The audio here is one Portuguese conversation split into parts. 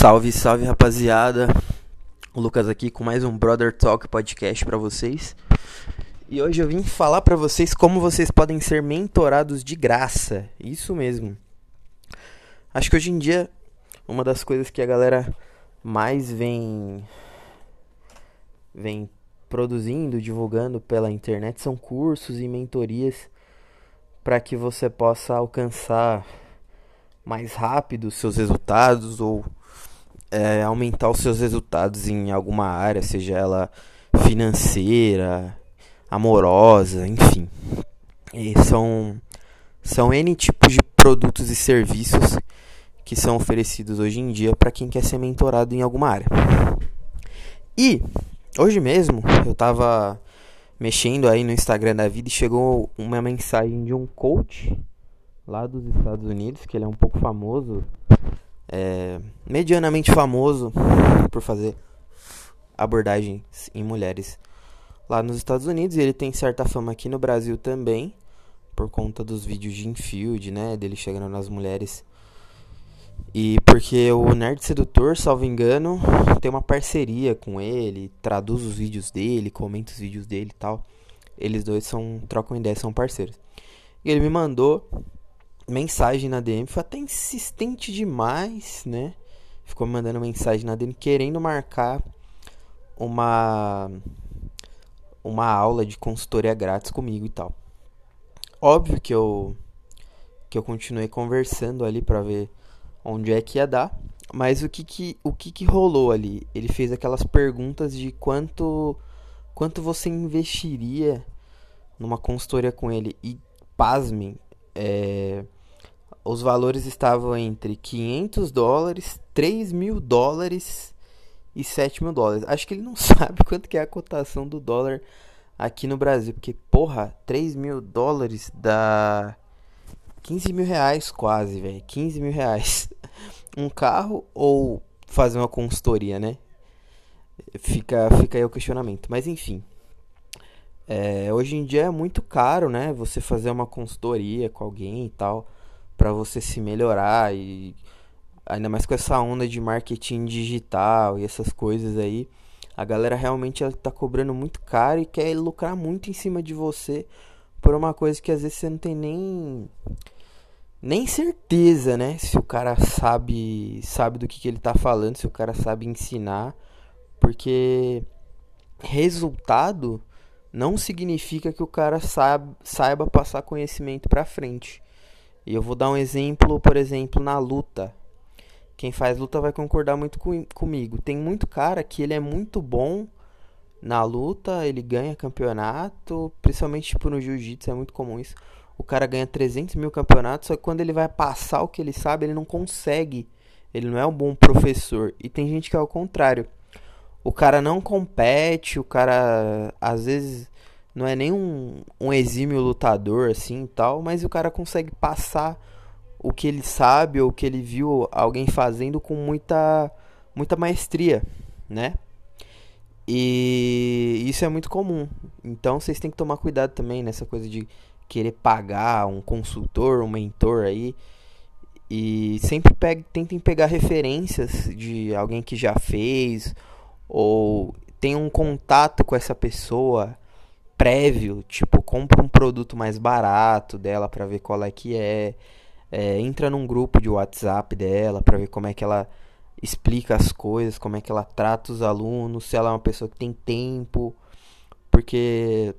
Salve, salve rapaziada. O Lucas aqui com mais um Brother Talk podcast para vocês. E hoje eu vim falar para vocês como vocês podem ser mentorados de graça. Isso mesmo. Acho que hoje em dia uma das coisas que a galera mais vem vem produzindo, divulgando pela internet são cursos e mentorias para que você possa alcançar mais rápido seus resultados ou é, aumentar os seus resultados em alguma área, seja ela financeira, amorosa, enfim. E são, são N tipos de produtos e serviços que são oferecidos hoje em dia para quem quer ser mentorado em alguma área. E hoje mesmo eu estava mexendo aí no Instagram da vida e chegou uma mensagem de um coach lá dos Estados Unidos, que ele é um pouco famoso é, medianamente famoso por fazer abordagens em mulheres lá nos Estados Unidos. E ele tem certa fama aqui no Brasil também, por conta dos vídeos de infield, né? Dele chegando nas mulheres. E porque o Nerd Sedutor, salvo engano, tem uma parceria com ele, traduz os vídeos dele, comenta os vídeos dele e tal. Eles dois são, trocam ideia, são parceiros. E ele me mandou mensagem na DM, foi até insistente demais, né? Ficou me mandando mensagem na DM querendo marcar uma uma aula de consultoria grátis comigo e tal. Óbvio que eu que eu continuei conversando ali para ver onde é que ia dar, mas o que que o que que rolou ali? Ele fez aquelas perguntas de quanto quanto você investiria numa consultoria com ele e pasmem, é, os valores estavam entre 500 dólares, 3 mil dólares e 7 mil dólares. Acho que ele não sabe quanto que é a cotação do dólar aqui no Brasil. Porque, porra, 3 mil dólares dá 15 mil reais quase, velho. 15 mil reais. Um carro ou fazer uma consultoria, né? Fica, fica aí o questionamento. Mas enfim. É, hoje em dia é muito caro, né? Você fazer uma consultoria com alguém e tal para você se melhorar e ainda mais com essa onda de marketing digital e essas coisas aí, a galera realmente está cobrando muito caro e quer lucrar muito em cima de você por uma coisa que às vezes você não tem nem nem certeza, né? Se o cara sabe sabe do que, que ele está falando, se o cara sabe ensinar, porque resultado não significa que o cara saiba passar conhecimento para frente. E eu vou dar um exemplo, por exemplo, na luta. Quem faz luta vai concordar muito com, comigo. Tem muito cara que ele é muito bom na luta, ele ganha campeonato, principalmente tipo no jiu-jitsu, é muito comum isso. O cara ganha 300 mil campeonatos, só que quando ele vai passar o que ele sabe, ele não consegue. Ele não é um bom professor. E tem gente que é o contrário. O cara não compete, o cara às vezes não é nem um, um exímio lutador assim tal, mas o cara consegue passar o que ele sabe ou o que ele viu alguém fazendo com muita muita maestria, né? E isso é muito comum. Então vocês têm que tomar cuidado também nessa coisa de querer pagar um consultor, um mentor aí. E sempre pegue, tentem pegar referências de alguém que já fez ou tem um contato com essa pessoa prévio, tipo, compra um produto mais barato dela para ver qual é que é, é, entra num grupo de WhatsApp dela para ver como é que ela explica as coisas, como é que ela trata os alunos, se ela é uma pessoa que tem tempo, porque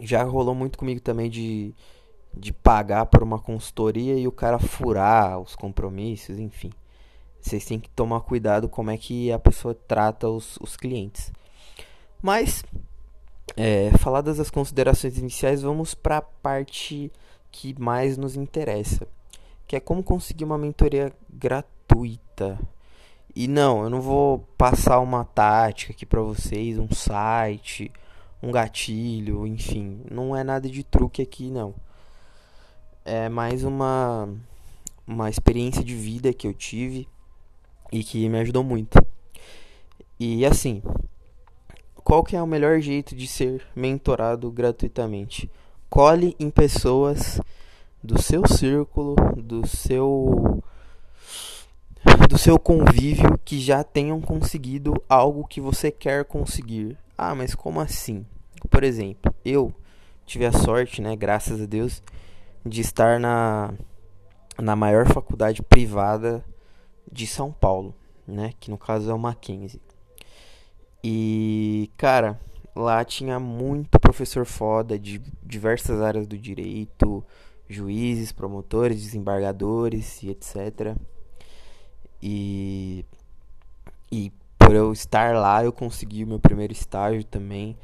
já rolou muito comigo também de, de pagar por uma consultoria e o cara furar os compromissos, enfim. Vocês têm que tomar cuidado como é que a pessoa trata os, os clientes. Mas é, faladas as considerações iniciais, vamos para a parte que mais nos interessa, que é como conseguir uma mentoria gratuita. E não, eu não vou passar uma tática aqui para vocês, um site, um gatilho, enfim, não é nada de truque aqui não. É mais uma uma experiência de vida que eu tive e que me ajudou muito. E assim, qual que é o melhor jeito de ser mentorado gratuitamente? Cole em pessoas do seu círculo, do seu do seu convívio que já tenham conseguido algo que você quer conseguir. Ah, mas como assim? Por exemplo, eu tive a sorte, né, graças a Deus, de estar na, na maior faculdade privada de São Paulo, né, que no caso é o Mackenzie. E, cara, lá tinha muito professor foda de diversas áreas do direito, juízes, promotores, desembargadores e etc. E, e por eu estar lá, eu consegui o meu primeiro estágio também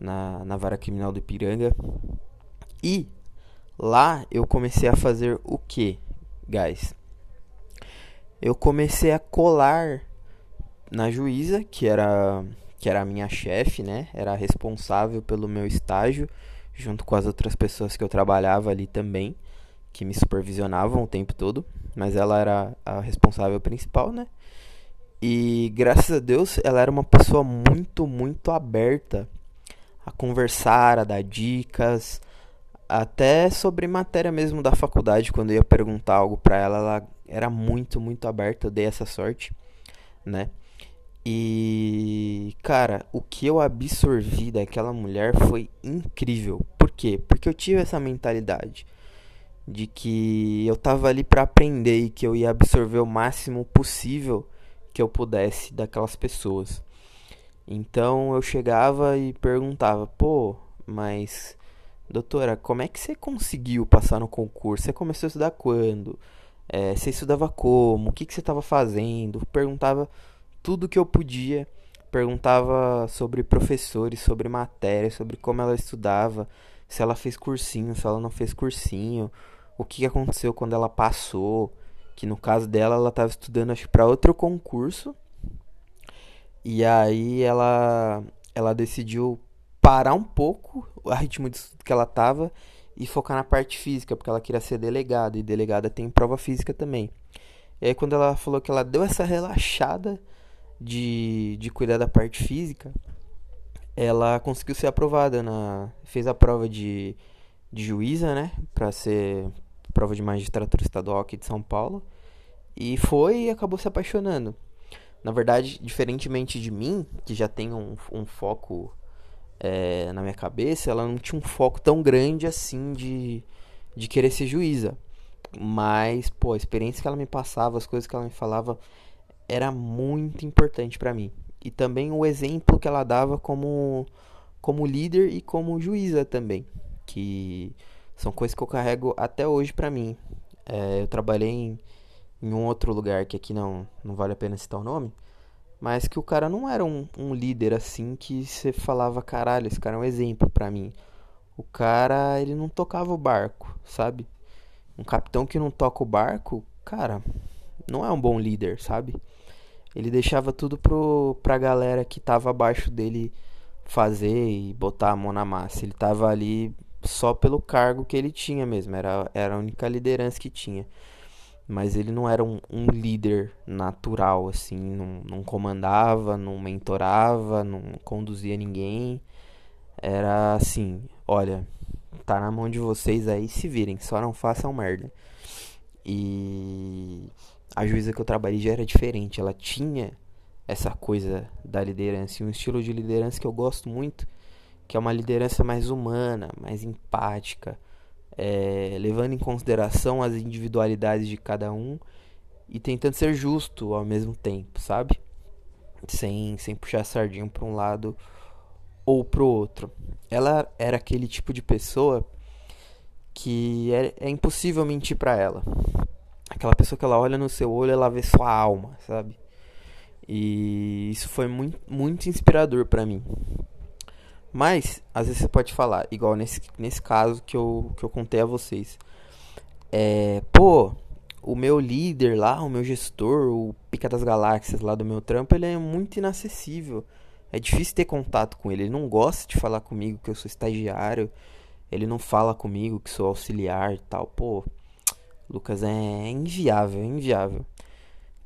na, na vara criminal do Ipiranga. E lá eu comecei a fazer o que, guys? Eu comecei a colar na juíza, que era que era a minha chefe, né? Era responsável pelo meu estágio, junto com as outras pessoas que eu trabalhava ali também, que me supervisionavam o tempo todo, mas ela era a responsável principal, né? E graças a Deus ela era uma pessoa muito, muito aberta a conversar, a dar dicas, até sobre matéria mesmo da faculdade, quando eu ia perguntar algo para ela, ela era muito, muito aberta, eu dei essa sorte, né? E, cara, o que eu absorvi daquela mulher foi incrível. Por quê? Porque eu tive essa mentalidade de que eu tava ali para aprender e que eu ia absorver o máximo possível que eu pudesse daquelas pessoas. Então eu chegava e perguntava: "Pô, mas doutora, como é que você conseguiu passar no concurso? Você começou a estudar quando? É, você estudava como? O que, que você estava fazendo?" Perguntava tudo que eu podia. Perguntava sobre professores, sobre matéria, sobre como ela estudava, se ela fez cursinho, se ela não fez cursinho, o que aconteceu quando ela passou. Que no caso dela, ela estava estudando acho para outro concurso. E aí ela ela decidiu parar um pouco o ritmo de estudo que ela tava e focar na parte física, porque ela queria ser delegada e delegada tem prova física também. E aí quando ela falou que ela deu essa relaxada, de, de cuidar da parte física, ela conseguiu ser aprovada na fez a prova de, de juíza, né, para ser prova de magistratura estadual aqui de São Paulo, e foi e acabou se apaixonando. Na verdade, diferentemente de mim, que já tem um, um foco é, na minha cabeça, ela não tinha um foco tão grande assim de, de querer ser juíza. Mas, pô, a experiência que ela me passava, as coisas que ela me falava, era muito importante para mim. E também o exemplo que ela dava como, como líder e como juíza também. Que são coisas que eu carrego até hoje para mim. É, eu trabalhei em, em um outro lugar que aqui não, não vale a pena citar o nome. Mas que o cara não era um, um líder assim que você falava, caralho, esse cara é um exemplo para mim. O cara, ele não tocava o barco, sabe? Um capitão que não toca o barco, cara, não é um bom líder, sabe? Ele deixava tudo pro, pra galera que tava abaixo dele fazer e botar a mão na massa. Ele tava ali só pelo cargo que ele tinha mesmo, era, era a única liderança que tinha. Mas ele não era um, um líder natural, assim, não, não comandava, não mentorava, não conduzia ninguém. Era assim, olha, tá na mão de vocês aí, se virem, só não façam merda. E a juíza que eu trabalhei já era diferente. Ela tinha essa coisa da liderança e um estilo de liderança que eu gosto muito, que é uma liderança mais humana, mais empática, é, levando em consideração as individualidades de cada um e tentando ser justo ao mesmo tempo, sabe? Sem, sem puxar sardinha para um lado ou pro outro. Ela era aquele tipo de pessoa que é, é impossível mentir para ela aquela pessoa que ela olha no seu olho, ela vê sua alma, sabe? E isso foi muito, muito inspirador para mim. Mas, às vezes você pode falar, igual nesse, nesse caso que eu, que eu contei a vocês. É, pô, o meu líder lá, o meu gestor, o Pica das Galáxias lá do meu trampo, ele é muito inacessível. É difícil ter contato com ele. Ele não gosta de falar comigo que eu sou estagiário. Ele não fala comigo que sou auxiliar e tal. Pô, Lucas, é inviável, inviável.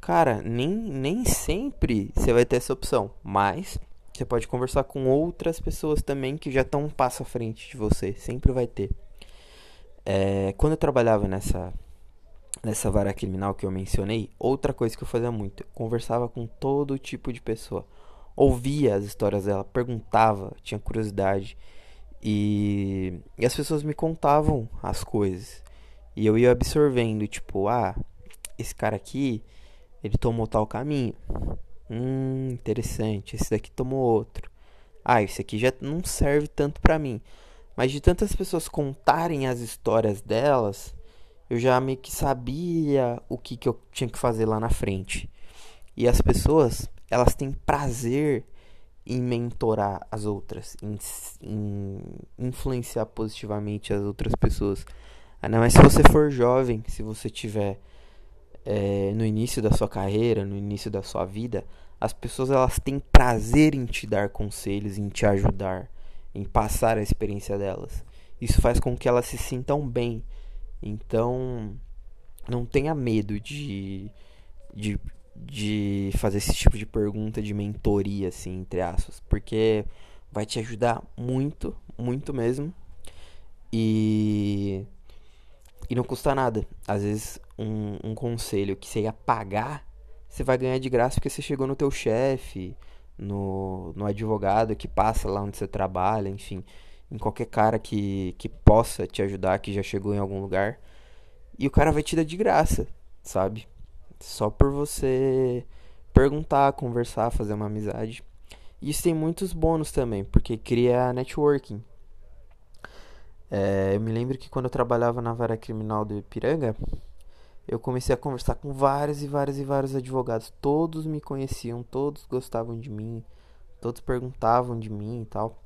Cara, nem, nem sempre você vai ter essa opção, mas você pode conversar com outras pessoas também que já estão um passo à frente de você, sempre vai ter. É, quando eu trabalhava nessa, nessa vara criminal que eu mencionei, outra coisa que eu fazia muito, eu conversava com todo tipo de pessoa. Ouvia as histórias dela, perguntava, tinha curiosidade. E, e as pessoas me contavam as coisas. E eu ia absorvendo, tipo, ah, esse cara aqui, ele tomou tal caminho. Hum, interessante. Esse daqui tomou outro. Ah, esse aqui já não serve tanto pra mim. Mas de tantas pessoas contarem as histórias delas, eu já meio que sabia o que, que eu tinha que fazer lá na frente. E as pessoas, elas têm prazer em mentorar as outras, em, em influenciar positivamente as outras pessoas. Ainda mais se você for jovem, se você tiver é, no início da sua carreira, no início da sua vida, as pessoas elas têm prazer em te dar conselhos, em te ajudar, em passar a experiência delas. Isso faz com que elas se sintam bem. Então, não tenha medo de, de, de fazer esse tipo de pergunta de mentoria, assim, entre aspas, porque vai te ajudar muito, muito mesmo. E e não custa nada. Às vezes, um, um conselho que você ia pagar, você vai ganhar de graça porque você chegou no teu chefe, no, no advogado que passa lá onde você trabalha, enfim, em qualquer cara que, que possa te ajudar, que já chegou em algum lugar. E o cara vai te dar de graça, sabe? Só por você perguntar, conversar, fazer uma amizade. Isso tem muitos bônus também, porque cria networking. É, eu me lembro que quando eu trabalhava na vara criminal do Ipiranga, eu comecei a conversar com vários e vários e vários advogados. Todos me conheciam, todos gostavam de mim, todos perguntavam de mim e tal.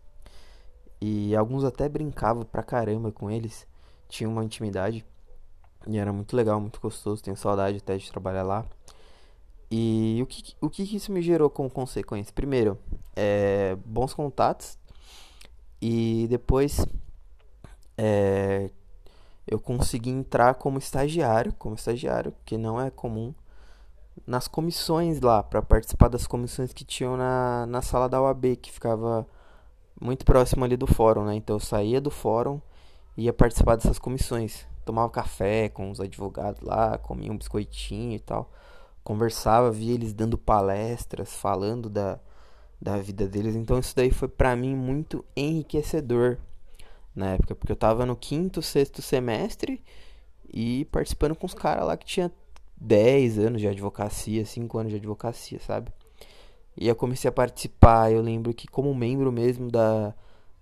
E alguns até brincavam pra caramba com eles, tinham uma intimidade. E era muito legal, muito gostoso, tenho saudade até de trabalhar lá. E o que, o que isso me gerou como consequência? Primeiro, é, bons contatos. E depois é, eu consegui entrar como estagiário, como estagiário, que não é comum, nas comissões lá, para participar das comissões que tinham na, na sala da UAB, que ficava muito próximo ali do fórum, né? Então eu saía do fórum e ia participar dessas comissões. Tomava café com os advogados lá, comia um biscoitinho e tal. Conversava, via eles dando palestras, falando da, da vida deles. Então isso daí foi para mim muito enriquecedor na época, porque eu tava no quinto, sexto semestre e participando com os caras lá que tinha 10 anos de advocacia, 5 anos de advocacia, sabe? E eu comecei a participar, eu lembro que como membro mesmo da,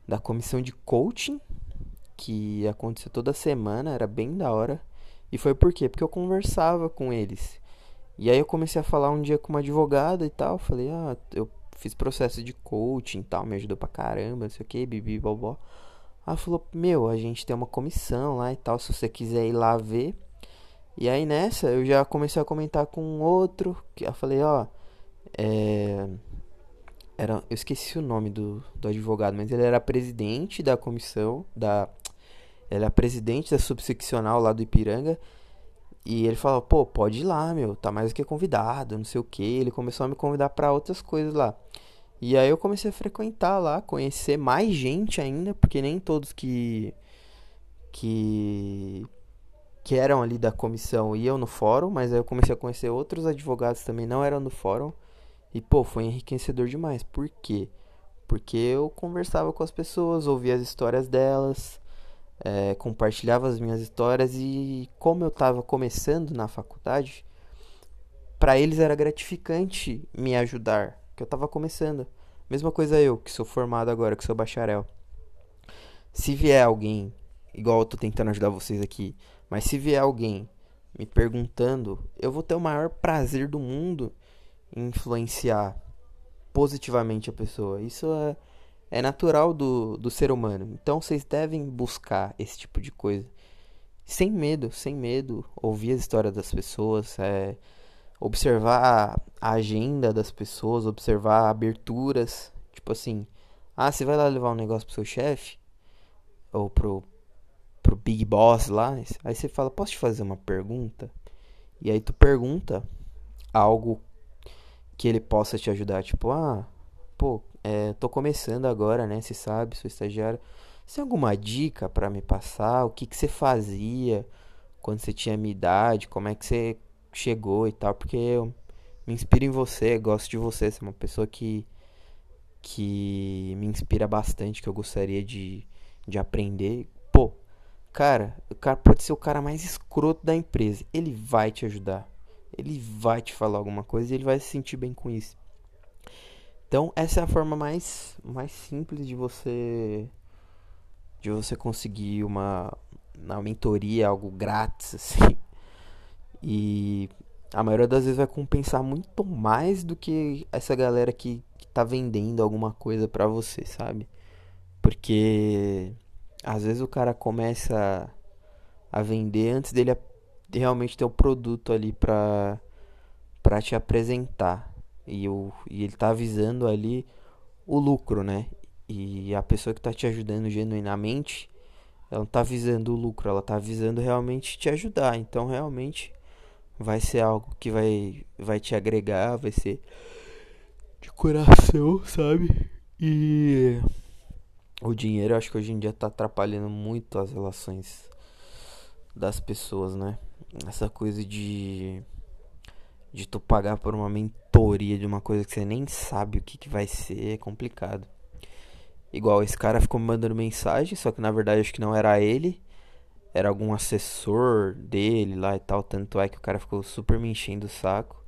da comissão de coaching, que acontecia toda semana, era bem da hora. E foi por quê? Porque eu conversava com eles. E aí eu comecei a falar um dia com uma advogada e tal, falei, ah, eu fiz processo de coaching e tal, me ajudou pra caramba, não sei o que, bibi, bobó. Ela falou: Meu, a gente tem uma comissão lá e tal, se você quiser ir lá ver. E aí nessa eu já comecei a comentar com outro. Que eu falei: Ó, é. Era, eu esqueci o nome do, do advogado, mas ele era presidente da comissão, da. Ele era presidente da subseccional lá do Ipiranga. E ele falou, pô, pode ir lá, meu, tá mais do que convidado, não sei o que. Ele começou a me convidar para outras coisas lá. E aí eu comecei a frequentar lá, conhecer mais gente ainda, porque nem todos que que que eram ali da comissão iam no fórum, mas aí eu comecei a conhecer outros advogados também não eram do fórum. E pô, foi enriquecedor demais. Por quê? Porque eu conversava com as pessoas, ouvia as histórias delas, é, compartilhava as minhas histórias e como eu estava começando na faculdade, para eles era gratificante me ajudar, que eu tava começando. Mesma coisa eu, que sou formado agora, que sou bacharel. Se vier alguém, igual eu tô tentando ajudar vocês aqui, mas se vier alguém me perguntando, eu vou ter o maior prazer do mundo em influenciar positivamente a pessoa. Isso é, é natural do, do ser humano. Então vocês devem buscar esse tipo de coisa. Sem medo, sem medo. Ouvir as histórias das pessoas. É, observar a agenda das pessoas, observar aberturas, tipo assim, ah, você vai lá levar um negócio pro seu chefe ou pro pro big boss lá, aí você fala, posso te fazer uma pergunta? E aí tu pergunta algo que ele possa te ajudar, tipo, ah, pô, é, tô começando agora, né? Você sabe, sou estagiário. Você tem alguma dica para me passar? O que que você fazia? quando você tinha minha idade, como é que você chegou e tal, porque eu me inspiro em você, gosto de você, você é uma pessoa que que me inspira bastante, que eu gostaria de, de aprender. Pô, cara, o cara pode ser o cara mais escroto da empresa, ele vai te ajudar. Ele vai te falar alguma coisa e ele vai se sentir bem com isso. Então, essa é a forma mais mais simples de você de você conseguir uma, uma mentoria, algo grátis assim. E a maioria das vezes vai compensar muito mais do que essa galera que, que tá vendendo alguma coisa pra você, sabe? Porque às vezes o cara começa a vender antes dele realmente ter o produto ali pra, pra te apresentar. E, o, e ele tá avisando ali o lucro, né? E a pessoa que tá te ajudando genuinamente, ela não tá visando o lucro, ela tá visando realmente te ajudar. Então realmente vai ser algo que vai, vai te agregar, vai ser de coração, sabe? E o dinheiro acho que hoje em dia tá atrapalhando muito as relações das pessoas, né? Essa coisa de de tu pagar por uma mentoria de uma coisa que você nem sabe o que, que vai ser, é complicado. Igual esse cara ficou me mandando mensagem, só que na verdade acho que não era ele era algum assessor dele lá e tal. Tanto é que o cara ficou super me enchendo o saco.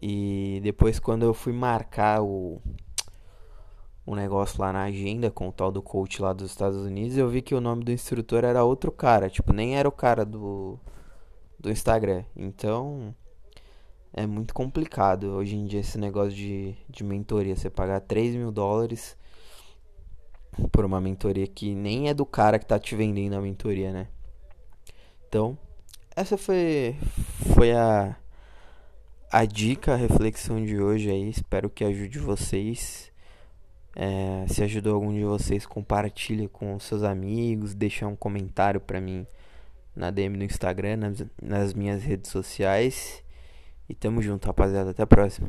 E depois, quando eu fui marcar o, o negócio lá na agenda com o tal do coach lá dos Estados Unidos, eu vi que o nome do instrutor era outro cara. Tipo, nem era o cara do, do Instagram. Então, é muito complicado hoje em dia esse negócio de, de mentoria. Você pagar 3 mil dólares por uma mentoria que nem é do cara que tá te vendendo a mentoria, né? Então, essa foi foi a a dica, a reflexão de hoje aí. Espero que ajude vocês. É, se ajudou algum de vocês, compartilha com seus amigos, deixa um comentário para mim na DM no Instagram, nas, nas minhas redes sociais. E tamo junto, rapaziada. Até a próxima.